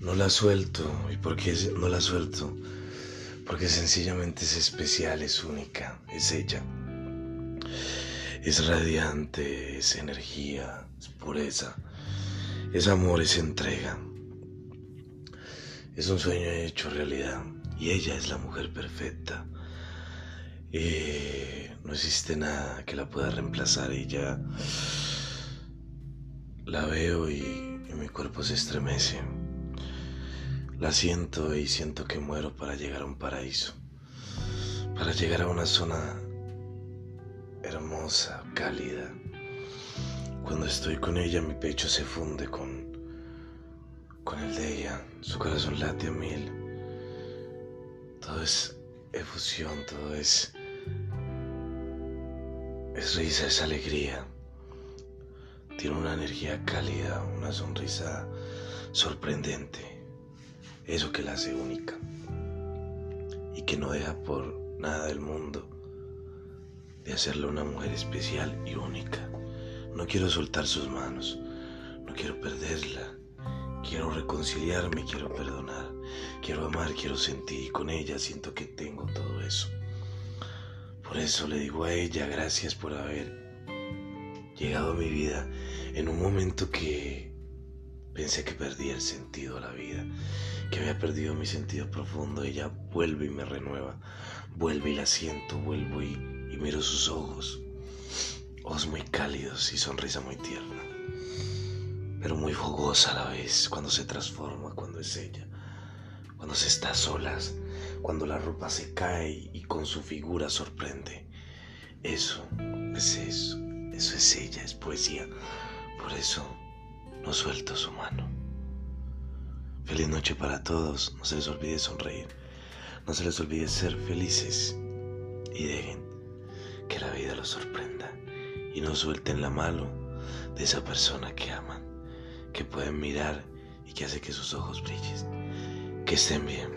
No la suelto. ¿Y por qué no la suelto? Porque sencillamente es especial, es única, es ella. Es radiante, es energía, es pureza, es amor, es entrega. Es un sueño hecho realidad y ella es la mujer perfecta. Eh, no existe nada que la pueda reemplazar. Ella la veo y, y mi cuerpo se estremece. La siento y siento que muero para llegar a un paraíso. Para llegar a una zona hermosa, cálida. Cuando estoy con ella mi pecho se funde con, con el de ella. Su corazón late a mil. Todo es efusión, todo es... Es risa, es alegría. Tiene una energía cálida, una sonrisa sorprendente. Eso que la hace única. Y que no deja por nada del mundo de hacerla una mujer especial y única. No quiero soltar sus manos, no quiero perderla. Quiero reconciliarme, quiero perdonar, quiero amar, quiero sentir y con ella siento que tengo todo eso. Por eso le digo a ella gracias por haber llegado a mi vida en un momento que pensé que perdía el sentido a la vida, que había perdido mi sentido profundo. Ella vuelve y me renueva, vuelve y la siento, vuelvo y, y miro sus ojos, ojos muy cálidos y sonrisa muy tierna pero muy fogosa a la vez, cuando se transforma, cuando es ella, cuando se está a solas, cuando la ropa se cae y con su figura sorprende. Eso es eso, eso es ella, es poesía. Por eso no suelto su mano. Feliz noche para todos, no se les olvide sonreír, no se les olvide ser felices y dejen que la vida los sorprenda y no suelten la mano de esa persona que aman que pueden mirar y que hace que sus ojos brillen. Que estén bien.